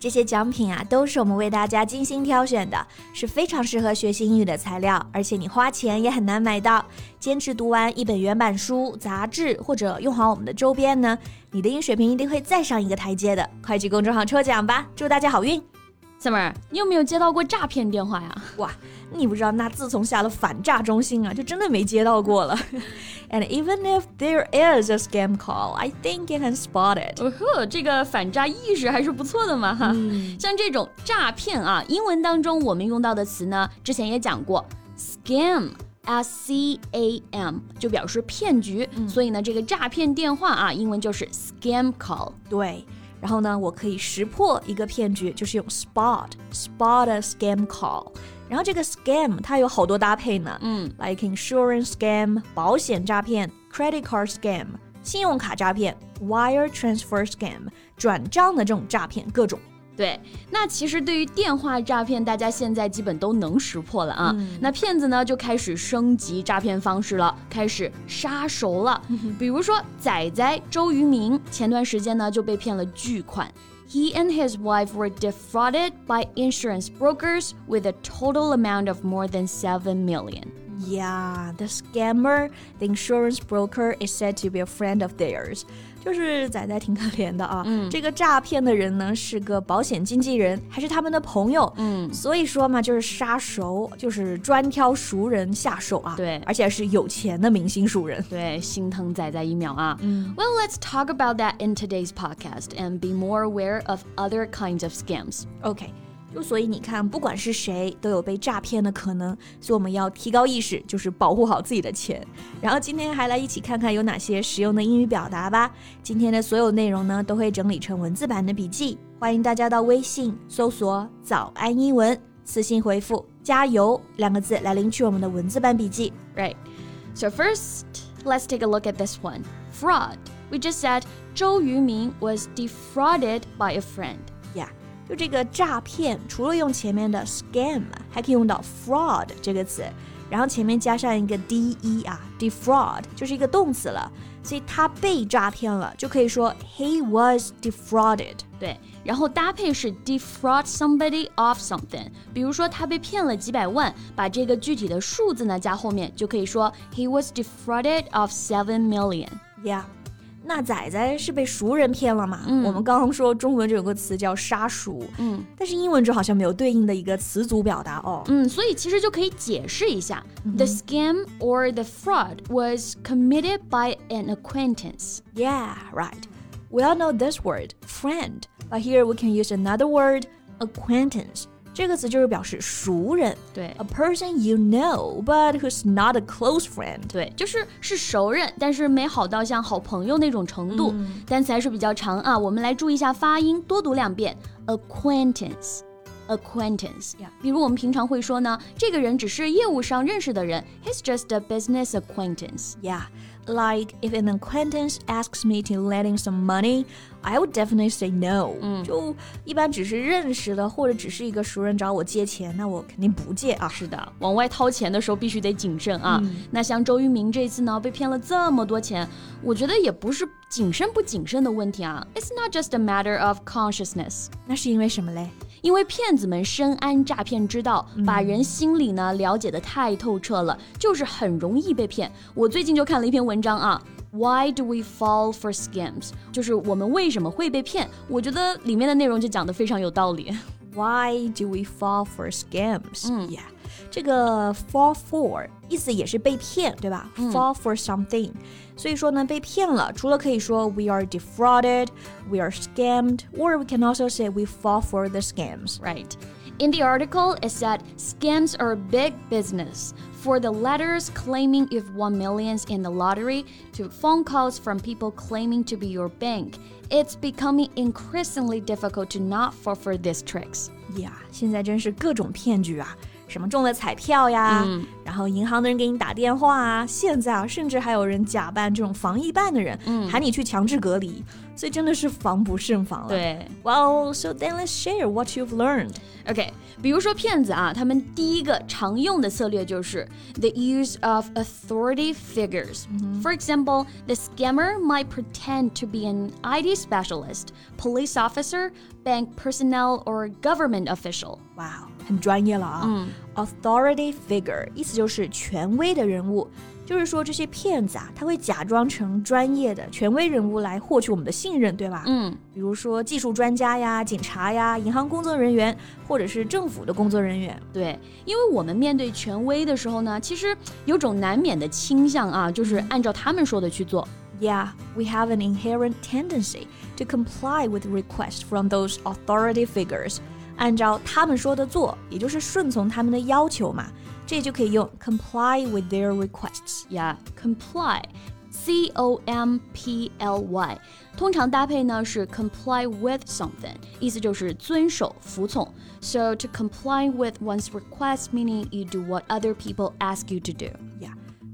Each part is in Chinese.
这些奖品啊，都是我们为大家精心挑选的，是非常适合学习英语的材料，而且你花钱也很难买到。坚持读完一本原版书、杂志，或者用好我们的周边呢，你的英语水平一定会再上一个台阶的。快去公众号抽奖吧，祝大家好运！小妹儿，你有没有接到过诈骗电话呀？哇，你不知道，那自从下了反诈中心啊，就真的没接到过了。And even if there is a scam call, I think you can spot it。哦呵，这个反诈意识还是不错的嘛哈。像这种诈骗啊，英文当中我们用到的词呢，之前也讲过，scam，s c a m，就表示骗局。所以呢，这个诈骗电话啊，英文就是 scam call。对。然后呢，我可以识破一个骗局，就是用 spot spot a scam call。然后这个 scam 它有好多搭配呢，嗯，like insurance scam 保险诈骗，credit card scam 信用卡诈骗，wire transfer scam 转账的这种诈骗，各种。对，那其实对于电话诈骗，大家现在基本都能识破了啊。那骗子呢就开始升级诈骗方式了，开始杀熟了。比如说仔仔周渝民，前段时间呢就被骗了巨款。He and his wife were defrauded by insurance brokers with a total amount of more than seven million. Yeah, the scammer, the insurance broker, is said to be a friend of theirs. 就是仔仔挺可怜的啊，嗯，这个诈骗的人呢是个保险经纪人，还是他们的朋友，嗯，所以说嘛，就是杀熟，就是专挑熟人下手啊，对，而且是有钱的明星熟人，对，心疼仔仔一秒啊。嗯，Well, let's talk about that in today's podcast and be more aware of other kinds of scams. Okay. 就所以你看，不管是谁都有被诈骗的可能，所以我们要提高意识，就是保护好自己的钱。然后今天还来一起看看有哪些实用的英语表达吧。今天的所有内容呢，都会整理成文字版的笔记，欢迎大家到微信搜索“早安英文”，私信回复“加油”两个字来领取我们的文字版笔记。Right. So first, let's take a look at this one. Fraud. We just said 周渝民 was defrauded by a friend. 就这个诈骗，除了用前面的 scam，还可以用到 fraud 这个词，然后前面加上一个 de 啊，defraud 就是一个动词了，所以他被诈骗了，就可以说 he was defrauded。对，然后搭配是 defraud somebody of something，比如说他被骗了几百万，把这个具体的数字呢加后面，就可以说 he was defrauded of seven million。Yeah。那仔仔是被熟人骗了嘛？嗯，我们刚刚说中文这有个词叫杀熟，嗯，但是英文中好像没有对应的一个词组表达哦。嗯，所以其实就可以解释一下、嗯、，the scam or the fraud was committed by an acquaintance. Yeah, right. We all know this word, friend, but here we can use another word, acquaintance. 这个词就是表示熟人，对，a person you know but who's not a close friend，对，就是是熟人，但是没好到像好朋友那种程度。嗯、单词还是比较长啊，我们来注意一下发音，多读两遍，acquaintance。acquaintance，比如我们平常会说呢，这个人只是业务上认识的人，he's just a business acquaintance。Yeah。 Like if an acquaintance asks me to lend him some money, I would definitely say no。嗯，就一般只是认识的，或者只是一个熟人找我借钱，那我肯定不借啊。是的，往外掏钱的时候必须得谨慎啊。嗯、那像周渝民这次呢，被骗了这么多钱，我觉得也不是谨慎不谨慎的问题啊。It's not just a matter of consciousness。那是因为什么嘞？ 因为骗子们深谙诈骗之道，把人心理呢了解的太透彻了，就是很容易被骗。我最近就看了一篇文章啊，Why do we fall for scams？就是我们为什么会被骗？我觉得里面的内容就讲的非常有道理。Why do we fall for scams？嗯，Yeah，这个 fall for 意思也是被骗，对吧、嗯、？Fall for something。所以说呢，被骗了，除了可以说 we are defrauded, we are scammed, or we can also say we fall for the scams. Right. In the article, it said scams are big business. For the letters claiming you've won millions in the lottery to phone calls from people claiming to be your bank, it's becoming increasingly difficult to not fall for these tricks. Yeah, 现在真是各种骗局啊。 什么中了彩票呀，嗯然后银行的人给你打电话啊，现在啊，甚至还有人假扮这种防疫办的人，嗯喊你去强制隔离，所以真的是防不胜防了。对。 Well, so then let's share what you've learned. OK，比如说骗子啊，他们第一个常用的策略就是 the use of authority figures. For example, the scammer might pretend to be an IT specialist, police officer, bank personnel, or government official. 哇、 很专业了啊。嗯 Authority figure 意思就是权威的人物，就是说这些骗子啊，他会假装成专业的权威人物来获取我们的信任，对吧？嗯，比如说技术专家呀、警察呀、银行工作人员，或者是政府的工作人员。对，因为我们面对权威的时候呢，其实有种难免的倾向啊，就是按照他们说的去做。Yeah, we have an inherent tendency to comply with requests from those authority figures. 按照他们说的做，也就是顺从他们的要求嘛。这就可以用 comply with their requests。 Yeah, comply. C O M P L Y，通常搭配呢是 comply with something，意思就是遵守、服从。So to comply with one's request, meaning you do what other people ask you to do.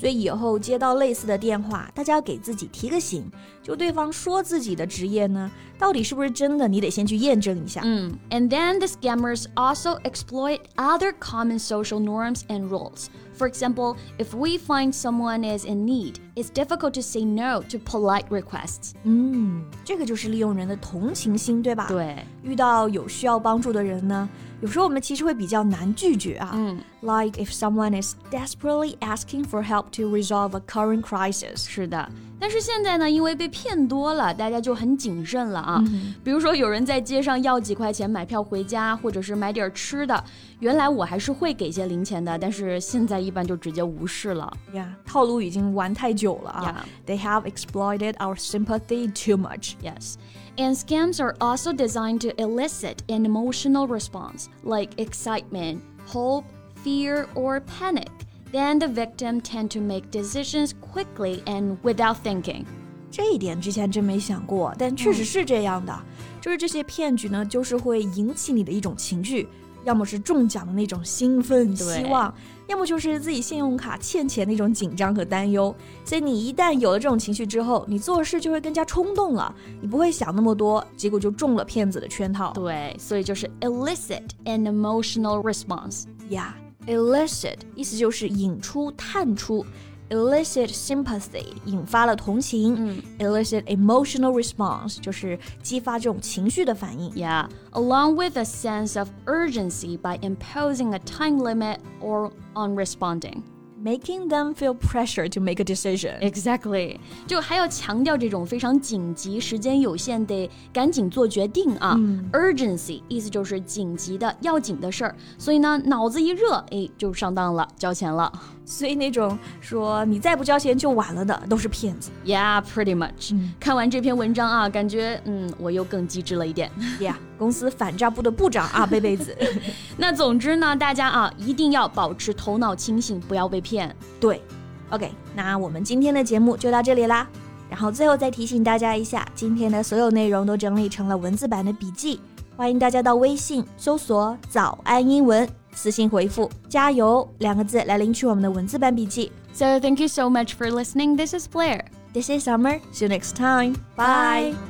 呀所以以后接到类似的电话，大家要给自己提个醒，就对方说自己的职业呢，到底是不是真的，你得先去验证一下。嗯 And then the scammers also exploit other common social norms and rules. For example, if we find someone is in need, it's difficult to say no to polite requests. 嗯，这个就是利用人的同情心，对吧？。对，遇到有需要帮助的人呢，有时候我们其实会比较难拒绝啊。嗯 Like if someone is desperately asking for help to resolve a current crisis. 是的， 但是现在呢，因为被骗多了，大家就很谨慎了啊。比如说，有人在街上要几块钱买票回家，或者是买点吃的，原来我还是会给些零钱的，但是现在一般就直接无视了。呀套路已经玩太久了啊。They have exploited our sympathy too much. Yes. And scams are also designed to elicit an emotional response like excitement, hope, fear, or panic. Then the victim tend to make decisions quickly and without thinking. 这一点之前真没想过，但确实是这样的。就是这些骗局呢，就是会引起你的一种情绪，要么是中奖的那种兴奋、对希望，要么就是自己信用卡欠钱那种紧张和担忧。所以你一旦有了这种情绪之后，你做事就会更加冲动了，你不会想那么多，结果就中了骗子的圈套。对，所以就是 elicit an emotional response. 呀、 elicit 意思就是引出、探出。elicit sympathy 引发了同情、嗯 elicit emotional response 就是激发这种情绪的反应。 Yeah, along with a sense of urgency by imposing a time limit or on responding. Making them feel pressure to make a decision. Exactly，就还要强调这种非常紧急、时间有限，得赶紧做决定啊。Urgency 意思就是紧急的、要紧的事儿，所以呢，脑子一热，哎，就上当了，交钱了。所以那种说你再不交钱就晚了的都是骗子。Yeah, pretty much、看完这篇文章啊，感觉嗯，我又更机智了一点。呀、公司反诈部的部长啊，贝贝子。那总之呢，大家啊，一定要保持头脑清醒，不要被骗。对，OK，那我们今天的节目就到这里啦。然后最后再提醒大家一下，今天的所有内容都整理成了文字版的笔记，欢迎大家到微信搜索“早安英文”，私信回复“加油”两个字来领取我们的文字版笔记。So thank you so much for listening. This is Blair. This is Summer. See you next time. Bye.